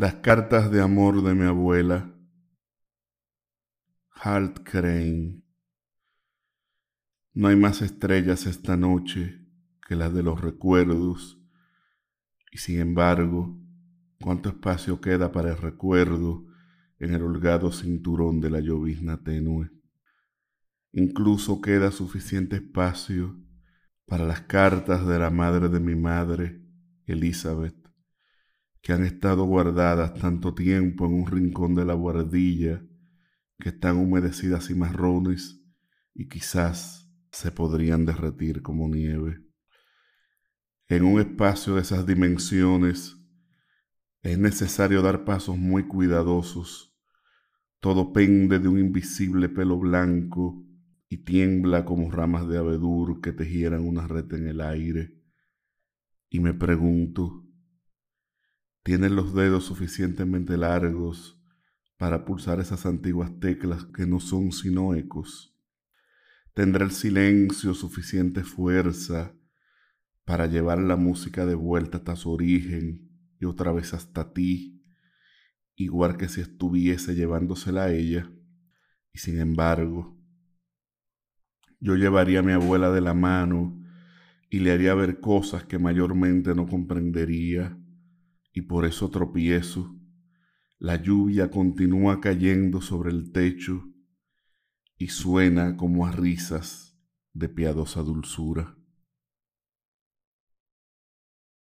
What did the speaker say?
Las cartas de amor de mi abuela. Halt Crane. No hay más estrellas esta noche que las de los recuerdos, y sin embargo, cuánto espacio queda para el recuerdo en el holgado cinturón de la llovizna tenue. Incluso queda suficiente espacio para las cartas de la madre de mi madre, Elizabeth, que han estado guardadas tanto tiempo en un rincón de la guardilla, que están humedecidas y marrones y quizás se podrían derretir como nieve. En un espacio de esas dimensiones es necesario dar pasos muy cuidadosos. Todo pende de un invisible pelo blanco y tiembla como ramas de abedul que tejieran una red en el aire. Y me pregunto, ¿tienen los dedos suficientemente largos para pulsar esas antiguas teclas que no son sino ecos? ¿Tendrá el silencio suficiente fuerza para llevar la música de vuelta hasta su origen y otra vez hasta ti, igual que si estuviese llevándosela a ella? Y sin embargo, yo llevaría a mi abuela de la mano y le haría ver cosas que mayormente no comprendería, y por eso tropiezo. La lluvia continúa cayendo sobre el techo y suena como a risas de piadosa dulzura.